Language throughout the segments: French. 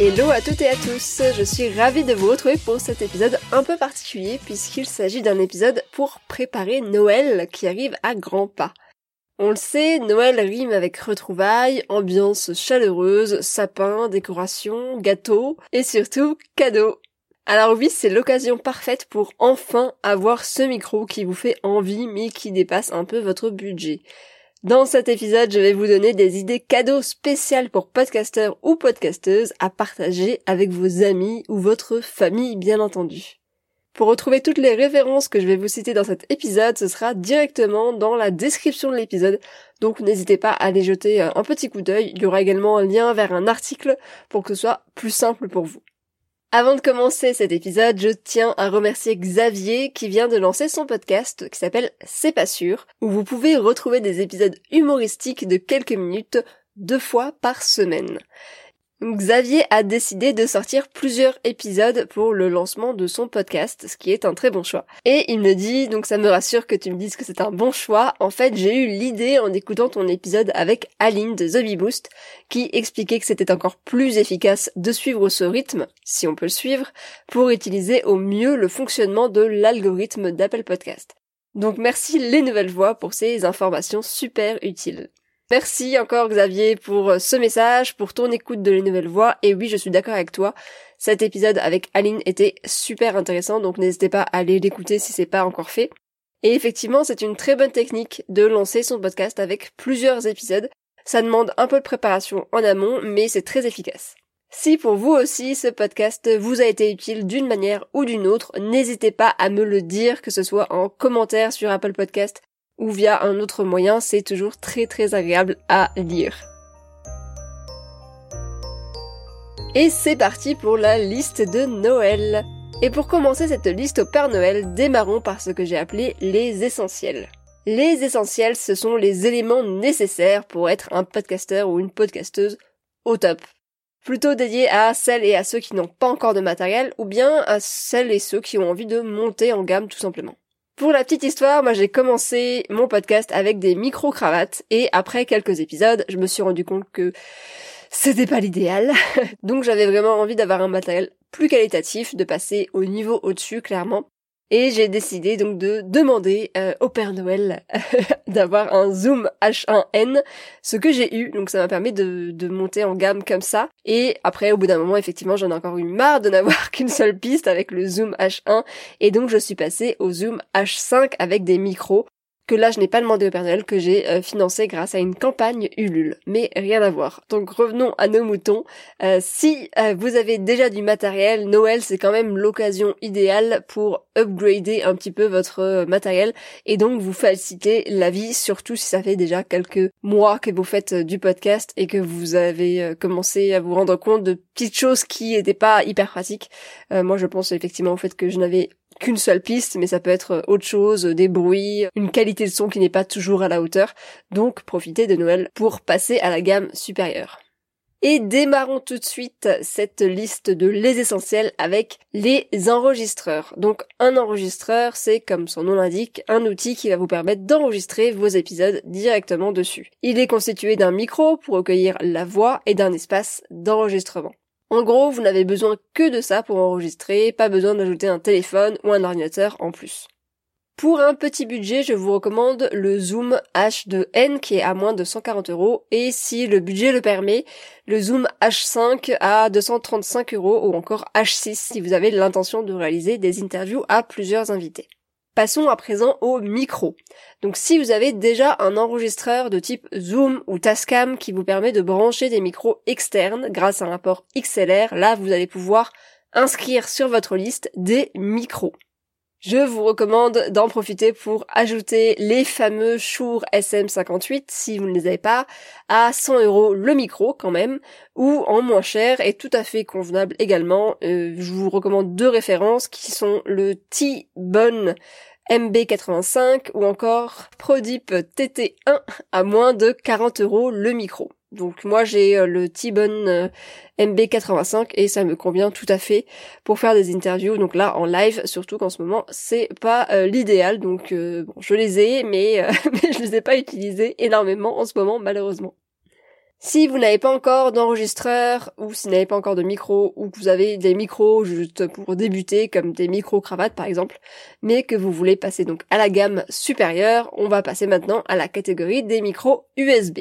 Hello à toutes et à tous, je suis ravie de vous retrouver pour cet épisode un peu particulier puisqu'il s'agit d'un épisode pour préparer Noël qui arrive à grands pas. On le sait, Noël rime avec retrouvailles, ambiance chaleureuse, sapin, décoration, gâteau et surtout cadeaux. Alors oui, c'est l'occasion parfaite pour enfin avoir ce micro qui vous fait envie mais qui dépasse un peu votre budget. Dans cet épisode, je vais vous donner des idées cadeaux spéciales pour podcasteurs ou podcasteuses à partager avec vos amis ou votre famille, bien entendu. Pour retrouver toutes les références que je vais vous citer dans cet épisode, ce sera directement dans la description de l'épisode, donc n'hésitez pas à aller jeter un petit coup d'œil. Il y aura également un lien vers un article pour que ce soit plus simple pour vous. Avant de commencer cet épisode, je tiens à remercier Xavier qui vient de lancer son podcast qui s'appelle C'est pas sûr, où vous pouvez retrouver des épisodes humoristiques de quelques minutes deux fois par semaine. Xavier a décidé de sortir plusieurs épisodes pour le lancement de son podcast, ce qui est un très bon choix. Et il me dit, donc ça me rassure que tu me dises que c'est un bon choix, en fait j'ai eu l'idée en écoutant ton épisode avec Aline de The qui expliquait que c'était encore plus efficace de suivre ce rythme, si on peut le suivre, pour utiliser au mieux le fonctionnement de l'algorithme d'Apple Podcast. Donc merci les nouvelles voix pour ces informations super utiles. Merci encore Xavier pour euh, ce message, pour ton écoute de les nouvelles voix. Et oui, je suis d'accord avec toi. Cet épisode avec Aline était super intéressant, donc n'hésitez pas à aller l'écouter si c'est pas encore fait. Et effectivement, c'est une très bonne technique de lancer son podcast avec plusieurs épisodes. Ça demande un peu de préparation en amont, mais c'est très efficace. Si pour vous aussi ce podcast vous a été utile d'une manière ou d'une autre, n'hésitez pas à me le dire, que ce soit en commentaire sur Apple Podcast ou via un autre moyen, c'est toujours très très agréable à lire. Et c'est parti pour la liste de Noël. Et pour commencer cette liste au Père Noël, démarrons par ce que j'ai appelé les essentiels. Les essentiels, ce sont les éléments nécessaires pour être un podcasteur ou une podcasteuse au top. Plutôt dédiés à celles et à ceux qui n'ont pas encore de matériel, ou bien à celles et ceux qui ont envie de monter en gamme tout simplement. Pour la petite histoire, moi j'ai commencé mon podcast avec des micro-cravates et après quelques épisodes, je me suis rendu compte que c'était pas l'idéal. Donc j'avais vraiment envie d'avoir un matériel plus qualitatif, de passer au niveau au-dessus clairement. Et j'ai décidé donc de demander euh, au Père Noël d'avoir un Zoom H1N, ce que j'ai eu, donc ça m'a permis de, de monter en gamme comme ça. Et après, au bout d'un moment, effectivement, j'en ai encore eu marre de n'avoir qu'une seule piste avec le Zoom H1, et donc je suis passée au Zoom H5 avec des micros que là je n'ai pas demandé au Père Noël, que j'ai euh, financé grâce à une campagne Ulule. Mais rien à voir. Donc revenons à nos moutons. Euh, si euh, vous avez déjà du matériel, Noël c'est quand même l'occasion idéale pour upgrader un petit peu votre matériel et donc vous faciliter la vie, surtout si ça fait déjà quelques mois que vous faites du podcast et que vous avez commencé à vous rendre compte de petites choses qui n'étaient pas hyper pratiques. moi je pense effectivement au fait que je n'avais qu'une seule piste, mais ça peut être autre chose, des bruits, une qualité de son qui n'est pas toujours à la hauteur. Donc profitez de Noël pour passer à la gamme supérieure. Et démarrons tout de suite cette liste de les essentiels avec les enregistreurs. Donc un enregistreur, c'est comme son nom l'indique, un outil qui va vous permettre d'enregistrer vos épisodes directement dessus. Il est constitué d'un micro pour recueillir la voix et d'un espace d'enregistrement. En gros, vous n'avez besoin que de ça pour enregistrer, pas besoin d'ajouter un téléphone ou un ordinateur en plus. Pour un petit budget, je vous recommande le Zoom H2N qui est à moins de 140 euros et si le budget le permet, le Zoom H5 à 235 euros ou encore H6 si vous avez l'intention de réaliser des interviews à plusieurs invités. Passons à présent au micro. Donc si vous avez déjà un enregistreur de type Zoom ou Tascam qui vous permet de brancher des micros externes grâce à un port XLR, là vous allez pouvoir inscrire sur votre liste des micros. Je vous recommande d'en profiter pour ajouter les fameux Shure SM58 si vous ne les avez pas à 100 euros le micro quand même ou en moins cher et tout à fait convenable également. Euh, je vous recommande deux références qui sont le T-Bone MB85 ou encore Prodip TT1 à moins de 40 euros le micro. Donc moi j'ai euh, le T-Bone euh, MB85 et ça me convient tout à fait pour faire des interviews. Donc là en live, surtout qu'en ce moment c'est pas euh, l'idéal. Donc bon, je les ai, mais, je les ai pas utilisés énormément en ce moment malheureusement. Si vous n'avez pas encore d'enregistreur ou si vous n'avez pas encore de micro ou que vous avez des micros juste pour débuter comme des micros cravates par exemple, mais que vous voulez passer donc à la gamme supérieure, on va passer maintenant à la catégorie des micros USB.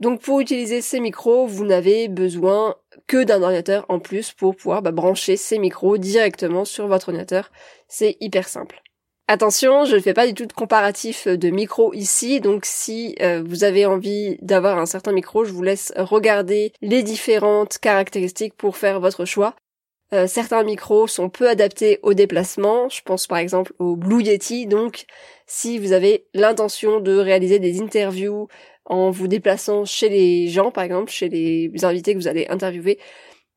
Donc pour utiliser ces micros, vous n'avez besoin que d'un ordinateur en plus pour pouvoir bah, brancher ces micros directement sur votre ordinateur. C'est hyper simple. Attention, je ne fais pas du tout de comparatif de micro ici, donc si euh, vous avez envie d'avoir un certain micro, je vous laisse regarder les différentes caractéristiques pour faire votre choix. Euh, certains micros sont peu adaptés au déplacement, je pense par exemple au Blue Yeti, donc si vous avez l'intention de réaliser des interviews en vous déplaçant chez les gens, par exemple, chez les invités que vous allez interviewer,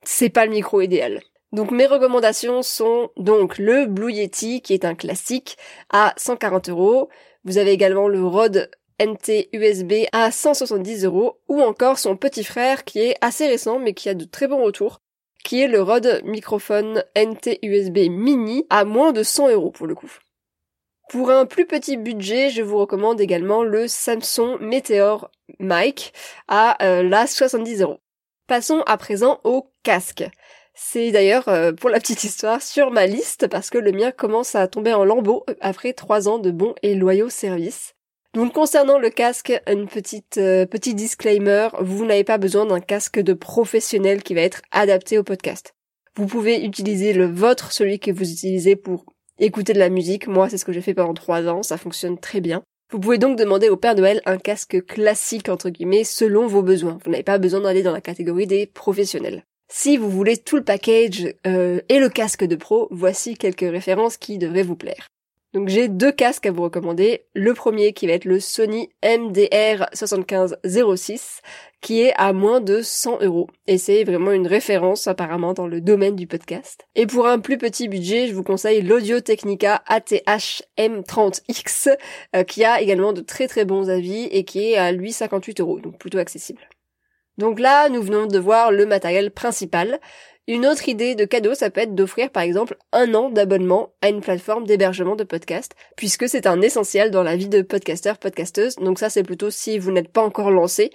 c'est pas le micro idéal. Donc mes recommandations sont donc le Blue Yeti qui est un classique à 140 euros. Vous avez également le Rode NT USB à 170 euros ou encore son petit frère qui est assez récent mais qui a de très bons retours qui est le Rode Microphone NT USB Mini à moins de 100 euros pour le coup. Pour un plus petit budget, je vous recommande également le Samsung Meteor Mic à euh, la 70 euros. Passons à présent au casque. C'est d'ailleurs, euh, pour la petite histoire, sur ma liste parce que le mien commence à tomber en lambeaux après trois ans de bons et loyaux services. Donc concernant le casque, une petite euh, petit disclaimer, vous n'avez pas besoin d'un casque de professionnel qui va être adapté au podcast. Vous pouvez utiliser le vôtre, celui que vous utilisez pour écouter de la musique. Moi, c'est ce que j'ai fait pendant trois ans, ça fonctionne très bien. Vous pouvez donc demander au Père Noël un casque classique entre guillemets selon vos besoins. Vous n'avez pas besoin d'aller dans la catégorie des professionnels. Si vous voulez tout le package euh, et le casque de pro, voici quelques références qui devraient vous plaire. Donc j'ai deux casques à vous recommander. Le premier qui va être le Sony MDR 7506 qui est à moins de 100 euros. Et c'est vraiment une référence apparemment dans le domaine du podcast. Et pour un plus petit budget, je vous conseille l'Audio Technica ATH M30X euh, qui a également de très très bons avis et qui est à lui 58 euros, donc plutôt accessible. Donc là, nous venons de voir le matériel principal. Une autre idée de cadeau, ça peut être d'offrir par exemple un an d'abonnement à une plateforme d'hébergement de podcast, puisque c'est un essentiel dans la vie de podcasteur, podcasteuse. Donc ça, c'est plutôt si vous n'êtes pas encore lancé,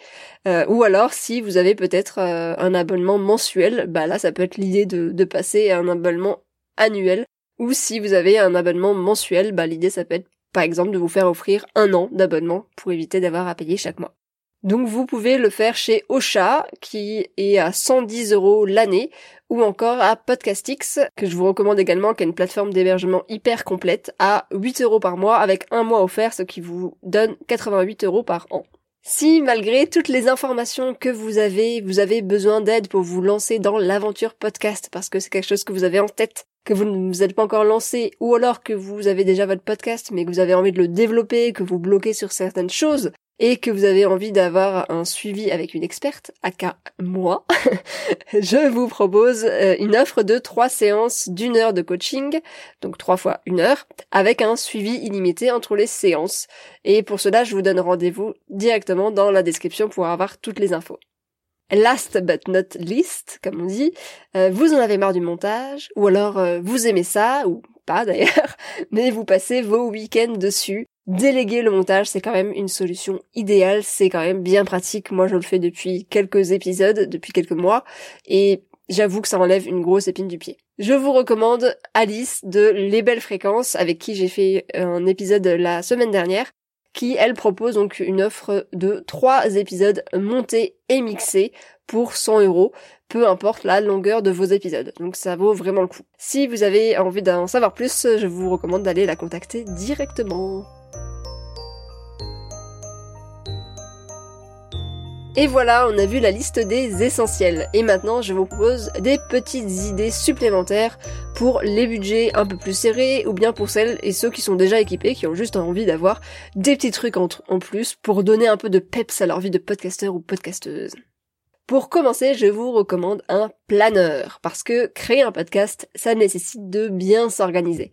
euh, ou alors si vous avez peut-être euh, un abonnement mensuel, bah là, ça peut être l'idée de, de passer à un abonnement annuel. Ou si vous avez un abonnement mensuel, bah l'idée, ça peut être par exemple de vous faire offrir un an d'abonnement pour éviter d'avoir à payer chaque mois. Donc vous pouvez le faire chez Ocha qui est à 110 euros l'année ou encore à Podcastix que je vous recommande également qui est une plateforme d'hébergement hyper complète à 8 euros par mois avec un mois offert ce qui vous donne 88 euros par an. Si malgré toutes les informations que vous avez, vous avez besoin d'aide pour vous lancer dans l'aventure podcast parce que c'est quelque chose que vous avez en tête, que vous ne vous êtes pas encore lancé ou alors que vous avez déjà votre podcast mais que vous avez envie de le développer, que vous bloquez sur certaines choses, et que vous avez envie d'avoir un suivi avec une experte, aka moi, je vous propose euh, une offre de trois séances d'une heure de coaching, donc trois fois une heure, avec un suivi illimité entre les séances. Et pour cela, je vous donne rendez-vous directement dans la description pour avoir toutes les infos. Last but not least, comme on dit, euh, vous en avez marre du montage, ou alors euh, vous aimez ça, ou pas d'ailleurs, mais vous passez vos week-ends dessus déléguer le montage, c'est quand même une solution idéale, c'est quand même bien pratique. Moi, je le fais depuis quelques épisodes, depuis quelques mois, et j'avoue que ça enlève une grosse épine du pied. Je vous recommande Alice de Les Belles Fréquences, avec qui j'ai fait un épisode la semaine dernière, qui elle propose donc une offre de trois épisodes montés et mixés pour 100 euros, peu importe la longueur de vos épisodes. Donc ça vaut vraiment le coup. Si vous avez envie d'en savoir plus, je vous recommande d'aller la contacter directement. Et voilà, on a vu la liste des essentiels. Et maintenant, je vous propose des petites idées supplémentaires pour les budgets un peu plus serrés ou bien pour celles et ceux qui sont déjà équipés, qui ont juste envie d'avoir des petits trucs en, plus pour donner un peu de peps à leur vie de podcasteur ou podcasteuse. Pour commencer, je vous recommande un planeur, parce que créer un podcast, ça nécessite de bien s'organiser.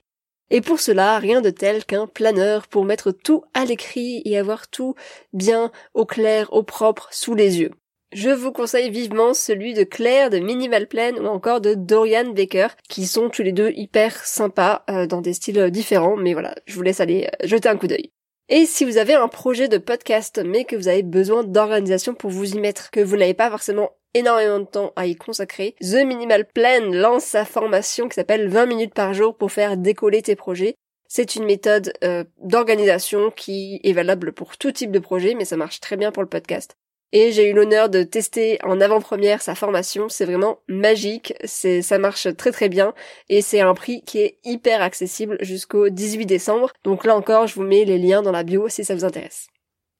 Et pour cela, rien de tel qu'un planeur pour mettre tout à l'écrit et avoir tout bien au clair, au propre, sous les yeux. Je vous conseille vivement celui de Claire de Minimal ou encore de Dorian Baker, qui sont tous les deux hyper sympas euh, dans des styles différents, mais voilà, je vous laisse aller euh, jeter un coup d'œil. Et si vous avez un projet de podcast mais que vous avez besoin d'organisation pour vous y mettre, que vous n'avez pas forcément énormément de temps à y consacrer, The Minimal Plan lance sa formation qui s'appelle 20 minutes par jour pour faire décoller tes projets. C'est une méthode euh, d'organisation qui est valable pour tout type de projet, mais ça marche très bien pour le podcast. Et j'ai eu l'honneur de tester en avant-première sa formation. C'est vraiment magique. Ça marche très très bien. Et c'est un prix qui est hyper accessible jusqu'au 18 décembre. Donc là encore, je vous mets les liens dans la bio si ça vous intéresse.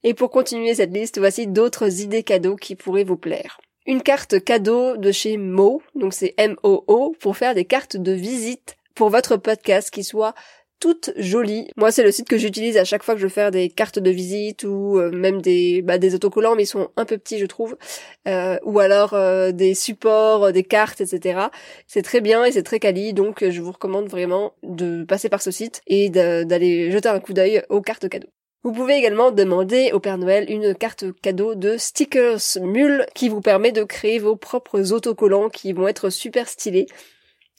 Et pour continuer cette liste, voici d'autres idées cadeaux qui pourraient vous plaire une carte cadeau de chez Mo, donc c'est M-O-O, pour faire des cartes de visite pour votre podcast qui soient toutes jolies. Moi, c'est le site que j'utilise à chaque fois que je veux faire des cartes de visite ou euh, même des bah, des autocollants, mais ils sont un peu petits, je trouve. Euh, ou alors euh, des supports, des cartes, etc. C'est très bien et c'est très quali, donc je vous recommande vraiment de passer par ce site et d'aller jeter un coup d'œil aux cartes cadeaux. Vous pouvez également demander au Père Noël une carte cadeau de stickers Mule qui vous permet de créer vos propres autocollants qui vont être super stylés.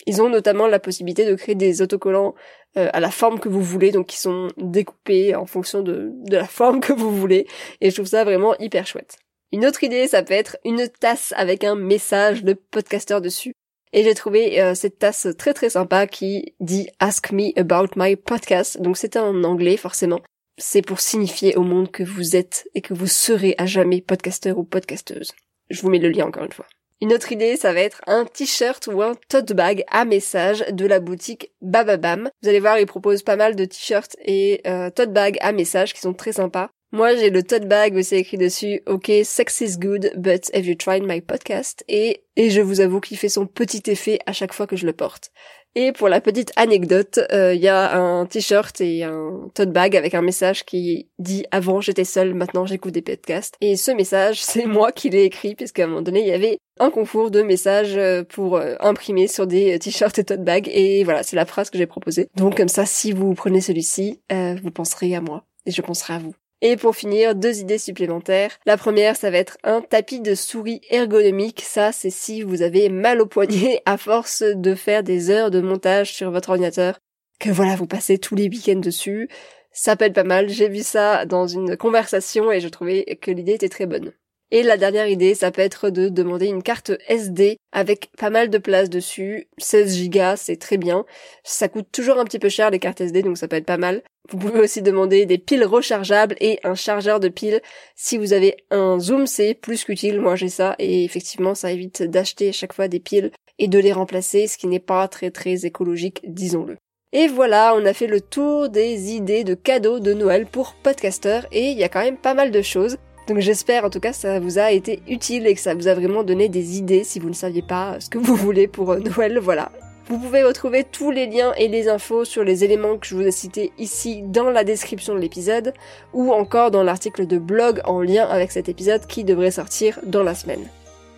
Ils ont notamment la possibilité de créer des autocollants euh, à la forme que vous voulez, donc qui sont découpés en fonction de, la forme que vous voulez. Et je trouve ça vraiment hyper chouette. Une autre idée, ça peut être une tasse avec un message de podcasteur dessus. Et j'ai trouvé euh, cette tasse très très sympa qui dit Ask me about my podcast. Donc c'est en anglais forcément c'est pour signifier au monde que vous êtes et que vous serez à jamais podcasteur ou podcasteuse. Je vous mets le lien encore une fois. Une autre idée, ça va être un t-shirt ou un tote bag à message de la boutique Bababam. Vous allez voir, ils proposent pas mal de t-shirts et euh, tote bag à message qui sont très sympas. Moi, j'ai le tote bag où c'est écrit dessus OK, sex is good, but have you tried my podcast? Et et je vous avoue qu'il fait son petit effet à chaque fois que je le porte. Et pour la petite anecdote, il euh, y a un t-shirt et un tote bag avec un message qui dit avant j'étais seule, maintenant j'écoute des podcasts. Et ce message, c'est moi qui l'ai écrit puisqu'à un moment donné il y avait un concours de messages euh, pour euh, imprimer sur des t-shirts et tote bags. Et voilà, c'est la phrase que j'ai proposée. Donc comme ça, si vous prenez celui-ci, vous penserez à moi et je penserai à vous. Et pour finir, deux idées supplémentaires. La première, ça va être un tapis de souris ergonomique. Ça, c'est si vous avez mal au poignet à force de faire des heures de montage sur votre ordinateur. Que voilà, vous passez tous les week-ends dessus. Ça être pas mal. J'ai vu ça dans une conversation et je trouvais que l'idée était très bonne. Et la dernière idée, ça peut être de demander une carte SD avec pas mal de place dessus. 16 Go, c'est très bien. Ça coûte toujours un petit peu cher les cartes SD, donc ça peut être pas mal. Vous pouvez aussi demander des piles rechargeables et un chargeur de piles. Si vous avez un zoom, c'est plus qu'utile. Moi, j'ai ça et effectivement, ça évite d'acheter à chaque fois des piles et de les remplacer, ce qui n'est pas très très écologique, disons-le. Et voilà, on a fait le tour des idées de cadeaux de Noël pour podcasters et il y a quand même pas mal de choses. Donc j'espère en tout cas que ça vous a été utile et que ça vous a vraiment donné des idées si vous ne saviez pas ce que vous voulez pour euh, Noël, voilà. Vous pouvez retrouver tous les liens et les infos sur les éléments que je vous ai cités ici dans la description de l'épisode ou encore dans l'article de blog en lien avec cet épisode qui devrait sortir dans la semaine.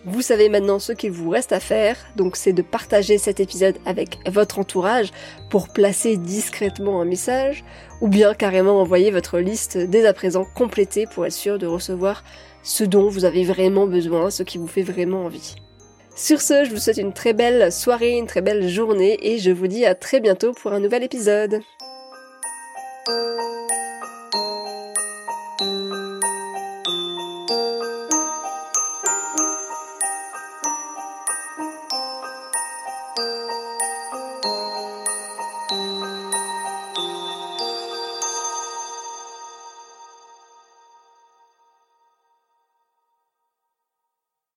Vous savez maintenant ce qu'il vous reste à faire, donc c'est de partager cet épisode avec votre entourage pour placer discrètement un message, ou bien carrément envoyer votre liste dès à présent complétée pour être sûr de recevoir ce dont vous avez vraiment besoin, ce qui vous fait vraiment envie. Sur ce, je vous souhaite une très belle soirée, une très belle journée, et je vous dis à très bientôt pour un nouvel épisode.